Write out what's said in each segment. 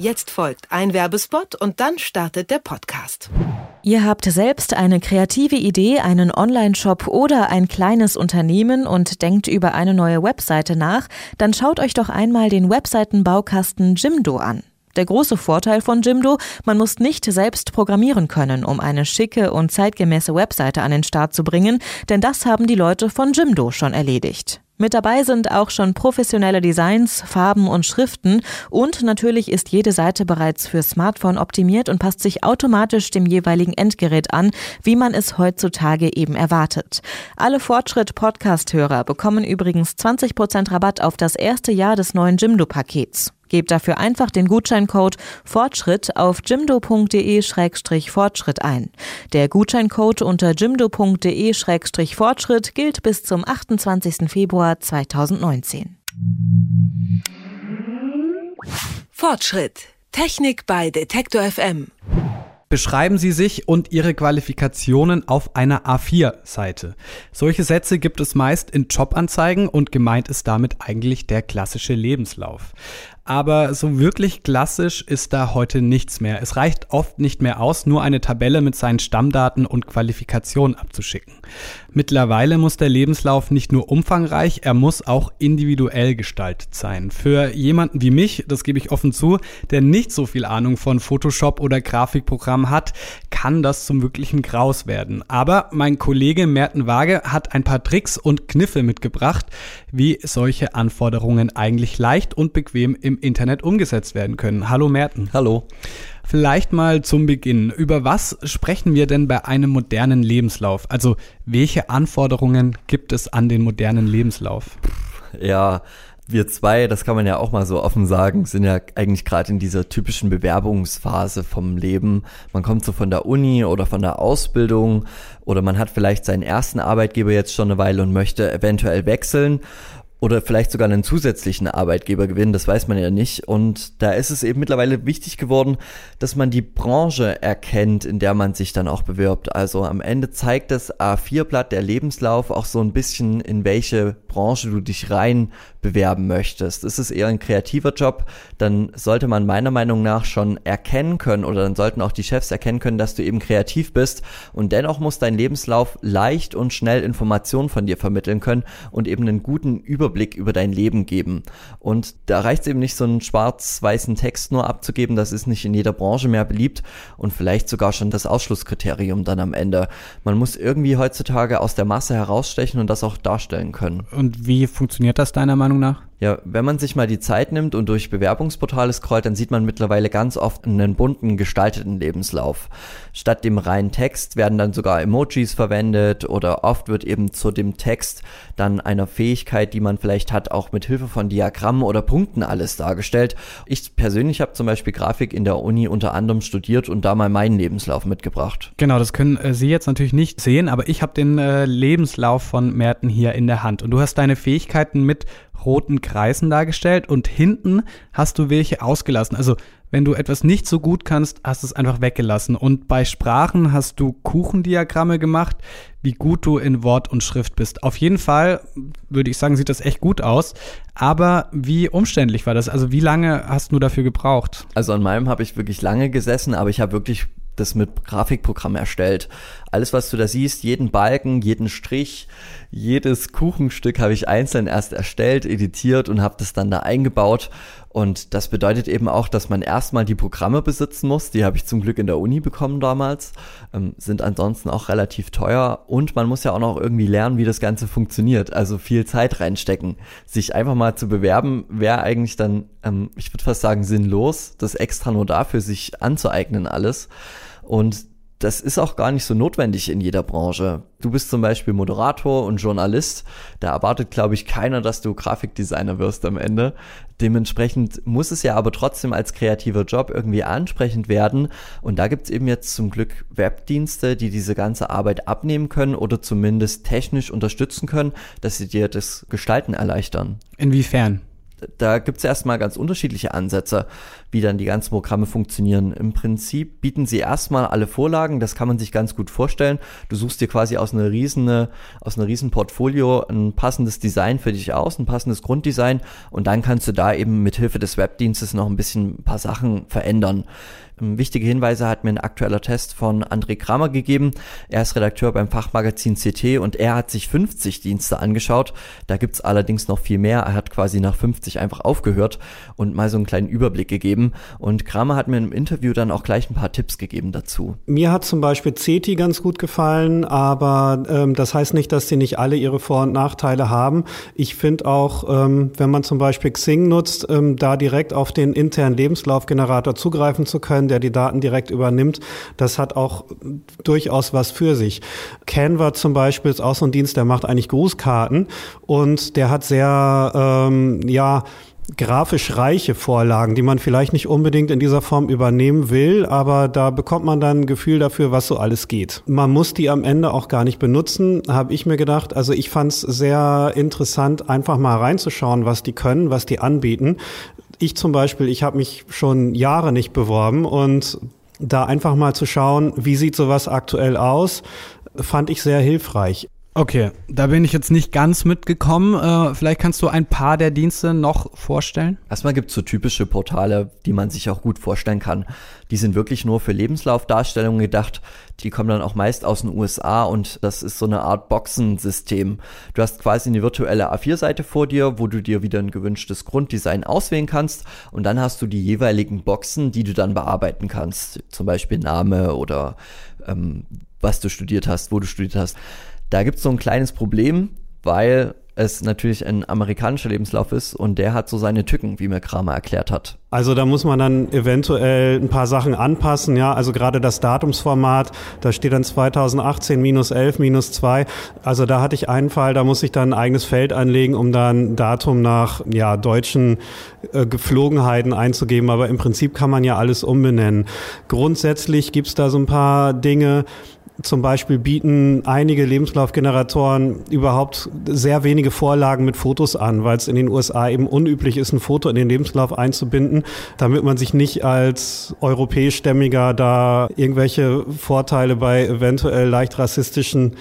Jetzt folgt ein Werbespot und dann startet der Podcast. Ihr habt selbst eine kreative Idee, einen Online-Shop oder ein kleines Unternehmen und denkt über eine neue Webseite nach, dann schaut euch doch einmal den Webseitenbaukasten Jimdo an. Der große Vorteil von Jimdo, man muss nicht selbst programmieren können, um eine schicke und zeitgemäße Webseite an den Start zu bringen, denn das haben die Leute von Jimdo schon erledigt. Mit dabei sind auch schon professionelle Designs, Farben und Schriften und natürlich ist jede Seite bereits für Smartphone optimiert und passt sich automatisch dem jeweiligen Endgerät an, wie man es heutzutage eben erwartet. Alle Fortschritt-Podcast-Hörer bekommen übrigens 20% Rabatt auf das erste Jahr des neuen Jimdo-Pakets. Gebt dafür einfach den Gutscheincode Fortschritt auf jimdo.de-fortschritt ein. Der Gutscheincode unter jimdo.de-fortschritt gilt bis zum 28. Februar 2019. Fortschritt. Technik bei Detektor FM. Beschreiben Sie sich und Ihre Qualifikationen auf einer A4-Seite. Solche Sätze gibt es meist in Jobanzeigen und gemeint ist damit eigentlich der klassische Lebenslauf aber so wirklich klassisch ist da heute nichts mehr. Es reicht oft nicht mehr aus, nur eine Tabelle mit seinen Stammdaten und Qualifikationen abzuschicken. Mittlerweile muss der Lebenslauf nicht nur umfangreich, er muss auch individuell gestaltet sein. Für jemanden wie mich, das gebe ich offen zu, der nicht so viel Ahnung von Photoshop oder Grafikprogrammen hat, kann das zum wirklichen Graus werden. Aber mein Kollege Merten Waage hat ein paar Tricks und Kniffe mitgebracht, wie solche Anforderungen eigentlich leicht und bequem im Internet umgesetzt werden können. Hallo Merten. Hallo. Vielleicht mal zum Beginn. Über was sprechen wir denn bei einem modernen Lebenslauf? Also welche Anforderungen gibt es an den modernen Lebenslauf? Ja, wir zwei, das kann man ja auch mal so offen sagen, sind ja eigentlich gerade in dieser typischen Bewerbungsphase vom Leben. Man kommt so von der Uni oder von der Ausbildung oder man hat vielleicht seinen ersten Arbeitgeber jetzt schon eine Weile und möchte eventuell wechseln oder vielleicht sogar einen zusätzlichen Arbeitgeber gewinnen, das weiß man ja nicht. Und da ist es eben mittlerweile wichtig geworden, dass man die Branche erkennt, in der man sich dann auch bewirbt. Also am Ende zeigt das A4-Blatt der Lebenslauf auch so ein bisschen, in welche Branche du dich rein bewerben möchtest. Ist es eher ein kreativer Job, dann sollte man meiner Meinung nach schon erkennen können oder dann sollten auch die Chefs erkennen können, dass du eben kreativ bist und dennoch muss dein Lebenslauf leicht und schnell Informationen von dir vermitteln können und eben einen guten Überblick über dein Leben geben. Und da reicht es eben nicht, so einen schwarz-weißen Text nur abzugeben, das ist nicht in jeder Branche mehr beliebt und vielleicht sogar schon das Ausschlusskriterium dann am Ende. Man muss irgendwie heutzutage aus der Masse herausstechen und das auch darstellen können. Und wie funktioniert das deiner Meinung nach? Ja, wenn man sich mal die Zeit nimmt und durch Bewerbungsportale scrollt, dann sieht man mittlerweile ganz oft einen bunten gestalteten Lebenslauf. Statt dem reinen Text werden dann sogar Emojis verwendet oder oft wird eben zu dem Text dann einer Fähigkeit, die man vielleicht hat, auch mit Hilfe von Diagrammen oder Punkten alles dargestellt. Ich persönlich habe zum Beispiel Grafik in der Uni unter anderem studiert und da mal meinen Lebenslauf mitgebracht. Genau, das können äh, Sie jetzt natürlich nicht sehen, aber ich habe den äh, Lebenslauf von Merten hier in der Hand und du hast deine Fähigkeiten mit roten Kreisen dargestellt und hinten hast du welche ausgelassen. Also wenn du etwas nicht so gut kannst, hast du es einfach weggelassen. Und bei Sprachen hast du Kuchendiagramme gemacht, wie gut du in Wort und Schrift bist. Auf jeden Fall würde ich sagen, sieht das echt gut aus. Aber wie umständlich war das? Also wie lange hast du dafür gebraucht? Also an meinem habe ich wirklich lange gesessen, aber ich habe wirklich das mit Grafikprogramm erstellt. Alles, was du da siehst, jeden Balken, jeden Strich, jedes Kuchenstück habe ich einzeln erst erstellt, editiert und habe das dann da eingebaut. Und das bedeutet eben auch, dass man erstmal die Programme besitzen muss. Die habe ich zum Glück in der Uni bekommen damals, ähm, sind ansonsten auch relativ teuer. Und man muss ja auch noch irgendwie lernen, wie das Ganze funktioniert. Also viel Zeit reinstecken. Sich einfach mal zu bewerben, wäre eigentlich dann, ähm, ich würde fast sagen, sinnlos, das extra nur dafür sich anzueignen alles. Und das ist auch gar nicht so notwendig in jeder Branche. Du bist zum Beispiel Moderator und Journalist. Da erwartet, glaube ich, keiner, dass du Grafikdesigner wirst am Ende. Dementsprechend muss es ja aber trotzdem als kreativer Job irgendwie ansprechend werden. Und da gibt's eben jetzt zum Glück Webdienste, die diese ganze Arbeit abnehmen können oder zumindest technisch unterstützen können, dass sie dir das Gestalten erleichtern. Inwiefern? Da gibt es erstmal ganz unterschiedliche Ansätze, wie dann die ganzen Programme funktionieren. Im Prinzip bieten sie erstmal alle Vorlagen, das kann man sich ganz gut vorstellen. Du suchst dir quasi aus einer riesen, aus einer riesen Portfolio ein passendes Design für dich aus, ein passendes Grunddesign und dann kannst du da eben mit Hilfe des Webdienstes noch ein bisschen ein paar Sachen verändern. Ähm, wichtige Hinweise hat mir ein aktueller Test von André Kramer gegeben. Er ist Redakteur beim Fachmagazin CT und er hat sich 50 Dienste angeschaut. Da gibt's allerdings noch viel mehr. Er hat quasi nach 50 einfach aufgehört und mal so einen kleinen Überblick gegeben. Und Kramer hat mir im Interview dann auch gleich ein paar Tipps gegeben dazu. Mir hat zum Beispiel CT ganz gut gefallen, aber ähm, das heißt nicht, dass sie nicht alle ihre Vor- und Nachteile haben. Ich finde auch, ähm, wenn man zum Beispiel Xing nutzt, ähm, da direkt auf den internen Lebenslaufgenerator zugreifen zu können, der die Daten direkt übernimmt, das hat auch durchaus was für sich. Canva zum Beispiel ist auch so ein Dienst, der macht eigentlich Grußkarten und der hat sehr, ähm, ja, grafisch reiche Vorlagen, die man vielleicht nicht unbedingt in dieser Form übernehmen will, aber da bekommt man dann ein Gefühl dafür, was so alles geht. Man muss die am Ende auch gar nicht benutzen, habe ich mir gedacht. Also ich fand es sehr interessant, einfach mal reinzuschauen, was die können, was die anbieten ich zum Beispiel, ich habe mich schon Jahre nicht beworben und da einfach mal zu schauen, wie sieht sowas aktuell aus, fand ich sehr hilfreich. Okay, da bin ich jetzt nicht ganz mitgekommen. Äh, vielleicht kannst du ein paar der Dienste noch vorstellen? Erstmal gibt es so typische Portale, die man sich auch gut vorstellen kann. Die sind wirklich nur für Lebenslaufdarstellungen gedacht. Die kommen dann auch meist aus den USA und das ist so eine Art Boxensystem. Du hast quasi eine virtuelle A4-Seite vor dir, wo du dir wieder ein gewünschtes Grunddesign auswählen kannst und dann hast du die jeweiligen Boxen, die du dann bearbeiten kannst. Zum Beispiel Name oder ähm, was du studiert hast, wo du studiert hast. Da gibt es so ein kleines Problem, weil es natürlich ein amerikanischer Lebenslauf ist und der hat so seine Tücken, wie mir Kramer erklärt hat. Also da muss man dann eventuell ein paar Sachen anpassen, ja, also gerade das Datumsformat, da steht dann 2018 minus 11 minus 2, also da hatte ich einen Fall, da muss ich dann ein eigenes Feld anlegen, um dann Datum nach, ja, deutschen äh, Geflogenheiten einzugeben, aber im Prinzip kann man ja alles umbenennen. Grundsätzlich gibt's da so ein paar Dinge, zum Beispiel bieten einige Lebenslaufgeneratoren überhaupt sehr wenige Vorlagen mit Fotos an, weil es in den USA eben unüblich ist, ein Foto in den Lebenslauf einzubinden, damit man sich nicht als europäischstämmiger da irgendwelche Vorteile bei eventuell leicht rassistischen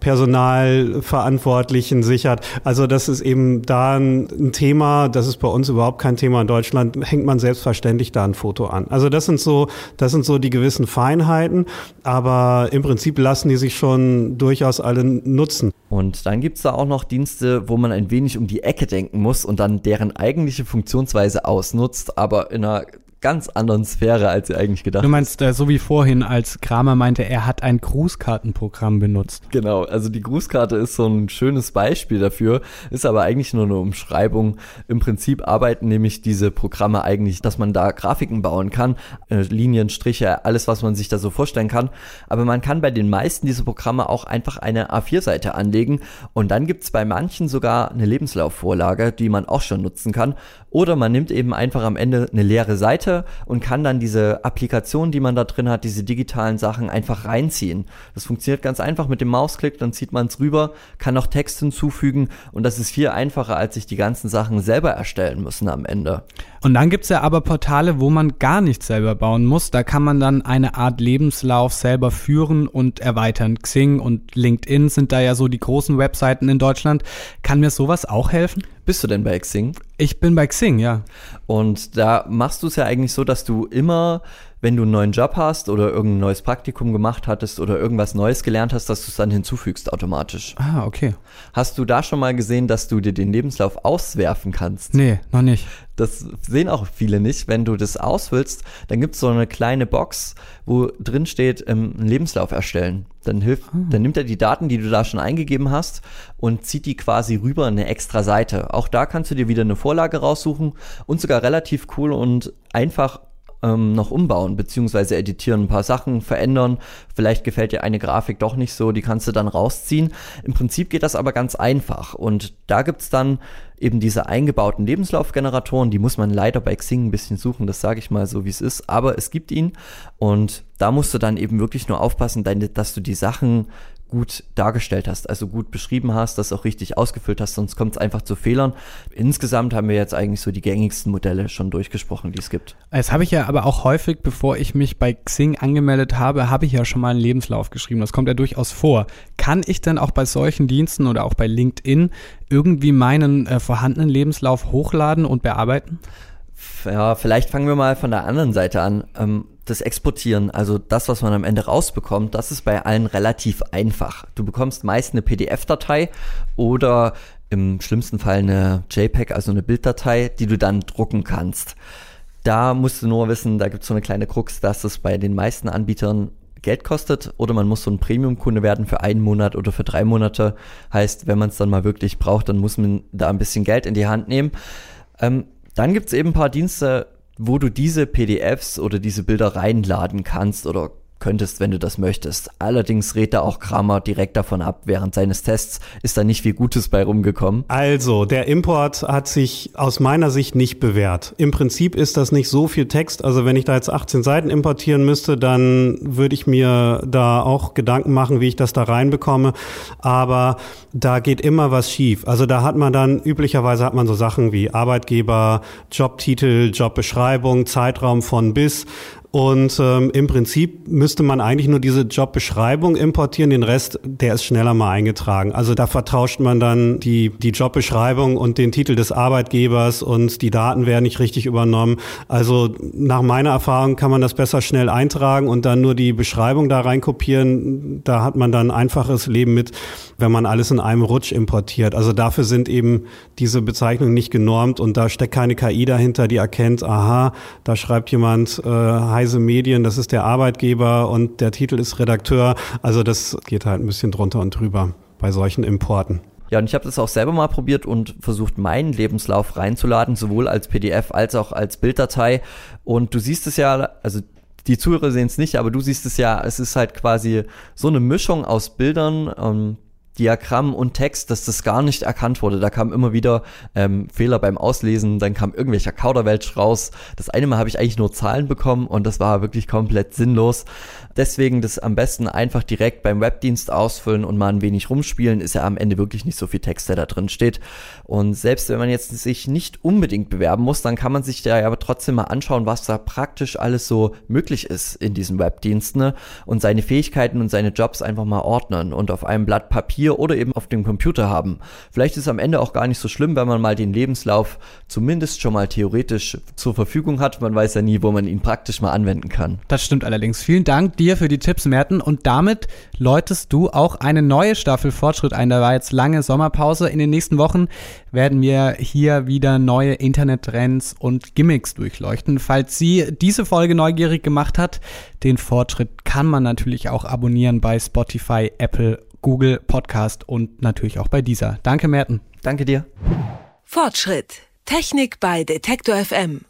Personalverantwortlichen sichert. Also das ist eben da ein Thema, das ist bei uns überhaupt kein Thema in Deutschland, hängt man selbstverständlich da ein Foto an. Also das sind so, das sind so die gewissen Feinheiten, aber im Prinzip lassen die sich schon durchaus alle nutzen. Und dann gibt's da auch noch Dienste, wo man ein wenig um die Ecke denken muss und dann deren eigentliche Funktionsweise ausnutzt, aber in einer ganz anderen Sphäre, als ihr eigentlich gedacht Du meinst, äh, so wie vorhin, als Kramer meinte, er hat ein Grußkartenprogramm benutzt. Genau, also die Grußkarte ist so ein schönes Beispiel dafür, ist aber eigentlich nur eine Umschreibung. Im Prinzip arbeiten nämlich diese Programme eigentlich, dass man da Grafiken bauen kann, äh, Linien, Striche, alles, was man sich da so vorstellen kann. Aber man kann bei den meisten dieser Programme auch einfach eine A4-Seite anlegen und dann gibt's bei manchen sogar eine Lebenslaufvorlage, die man auch schon nutzen kann. Oder man nimmt eben einfach am Ende eine leere Seite Seite und kann dann diese Applikation, die man da drin hat, diese digitalen Sachen einfach reinziehen. Das funktioniert ganz einfach mit dem Mausklick, dann zieht man es rüber, kann noch Text hinzufügen und das ist viel einfacher, als sich die ganzen Sachen selber erstellen müssen am Ende. Und dann gibt's ja aber Portale, wo man gar nichts selber bauen muss. Da kann man dann eine Art Lebenslauf selber führen und erweitern. Xing und LinkedIn sind da ja so die großen Webseiten in Deutschland. Kann mir sowas auch helfen? Bist du denn bei Xing? Ich bin bei Xing, ja. Und da machst du es ja eigentlich so, dass du immer wenn du einen neuen Job hast oder irgendein neues Praktikum gemacht hattest oder irgendwas Neues gelernt hast, dass du es dann hinzufügst automatisch. Ah, okay. Hast du da schon mal gesehen, dass du dir den Lebenslauf auswerfen kannst? Nee, noch nicht. Das sehen auch viele nicht. Wenn du das ausfüllst, dann gibt es so eine kleine Box, wo drin steht, ähm, einen Lebenslauf erstellen. Dann hilft, ah. dann nimmt er die Daten, die du da schon eingegeben hast und zieht die quasi rüber in eine extra Seite. Auch da kannst du dir wieder eine Vorlage raussuchen und sogar relativ cool und einfach ähm, noch umbauen, beziehungsweise editieren, ein paar Sachen verändern. Vielleicht gefällt dir eine Grafik doch nicht so, die kannst du dann rausziehen. Im Prinzip geht das aber ganz einfach. Und da gibt's dann eben diese eingebauten Lebenslaufgeneratoren, die muss man leider bei Xing ein bisschen suchen, das sage ich mal so, wie es ist, aber es gibt ihn und da musst du dann eben wirklich nur aufpassen, dass du die Sachen gut dargestellt hast, also gut beschrieben hast, das auch richtig ausgefüllt hast, sonst kommt es einfach zu Fehlern. Insgesamt haben wir jetzt eigentlich so die gängigsten Modelle schon durchgesprochen, die es gibt. Das habe ich ja aber auch häufig, bevor ich mich bei Xing angemeldet habe, habe ich ja schon mal einen Lebenslauf geschrieben. Das kommt ja durchaus vor. Kann ich denn auch bei solchen Diensten oder auch bei LinkedIn irgendwie meinen äh, vorhandenen Lebenslauf hochladen und bearbeiten? Ja, vielleicht fangen wir mal von der anderen Seite an. Ähm, das Exportieren, also das, was man am Ende rausbekommt, das ist bei allen relativ einfach. Du bekommst meist eine PDF-Datei oder im schlimmsten Fall eine JPEG, also eine Bilddatei, die du dann drucken kannst. Da musst du nur wissen, da gibt es so eine kleine Krux, dass es bei den meisten Anbietern Geld kostet oder man muss so ein Premium-Kunde werden für einen Monat oder für drei Monate. Heißt, wenn man es dann mal wirklich braucht, dann muss man da ein bisschen Geld in die Hand nehmen. Ähm, dann gibt es eben ein paar Dienste, wo du diese PDFs oder diese Bilder reinladen kannst oder könntest, wenn du das möchtest. Allerdings rät da auch Kramer direkt davon ab. Während seines Tests ist da nicht viel Gutes bei rumgekommen. Also, der Import hat sich aus meiner Sicht nicht bewährt. Im Prinzip ist das nicht so viel Text. Also, wenn ich da jetzt 18 Seiten importieren müsste, dann würde ich mir da auch Gedanken machen, wie ich das da reinbekomme. Aber da geht immer was schief. Also, da hat man dann, üblicherweise hat man so Sachen wie Arbeitgeber, Jobtitel, Jobbeschreibung, Zeitraum von bis. Und ähm, im Prinzip müsste man eigentlich nur diese Jobbeschreibung importieren, den Rest, der ist schneller mal eingetragen. Also da vertauscht man dann die, die Jobbeschreibung und den Titel des Arbeitgebers und die Daten werden nicht richtig übernommen. Also nach meiner Erfahrung kann man das besser schnell eintragen und dann nur die Beschreibung da reinkopieren. Da hat man dann einfaches Leben mit, wenn man alles in einem Rutsch importiert. Also dafür sind eben diese Bezeichnungen nicht genormt und da steckt keine KI dahinter, die erkennt, aha, da schreibt jemand äh, Heise Medien, das ist der Arbeitgeber und der Titel ist Redakteur. Also das geht halt ein bisschen drunter und drüber bei solchen Importen. Ja, und ich habe das auch selber mal probiert und versucht, meinen Lebenslauf reinzuladen, sowohl als PDF als auch als Bilddatei. Und du siehst es ja, also die Zuhörer sehen es nicht, aber du siehst es ja, es ist halt quasi so eine Mischung aus Bildern, ähm, Diagramm und Text, dass das gar nicht erkannt wurde. Da kam immer wieder ähm, Fehler beim Auslesen, dann kam irgendwelcher Kauderwelsch raus. Das eine Mal habe ich eigentlich nur Zahlen bekommen und das war wirklich komplett sinnlos. Deswegen das am besten einfach direkt beim Webdienst ausfüllen und mal ein wenig rumspielen, ist ja am Ende wirklich nicht so viel Text, der da drin steht. Und selbst wenn man jetzt sich nicht unbedingt bewerben muss, dann kann man sich da aber trotzdem mal anschauen, was da praktisch alles so möglich ist in diesen Webdiensten ne? und seine Fähigkeiten und seine Jobs einfach mal ordnen und auf einem Blatt Papier oder eben auf dem Computer haben. Vielleicht ist es am Ende auch gar nicht so schlimm, wenn man mal den Lebenslauf zumindest schon mal theoretisch zur Verfügung hat. Man weiß ja nie, wo man ihn praktisch mal anwenden kann. Das stimmt allerdings. Vielen Dank dir dir für die Tipps, Merten. Und damit läutest du auch eine neue Staffel Fortschritt ein. Da war jetzt lange Sommerpause. In den nächsten Wochen werden wir hier wieder neue Internettrends und Gimmicks durchleuchten. Falls Sie diese Folge neugierig gemacht hat, den Fortschritt kann man natürlich auch abonnieren bei Spotify, Apple, Google Podcast und natürlich auch bei dieser. Danke, Merten. Danke dir. Fortschritt. Technik bei Detektor FM.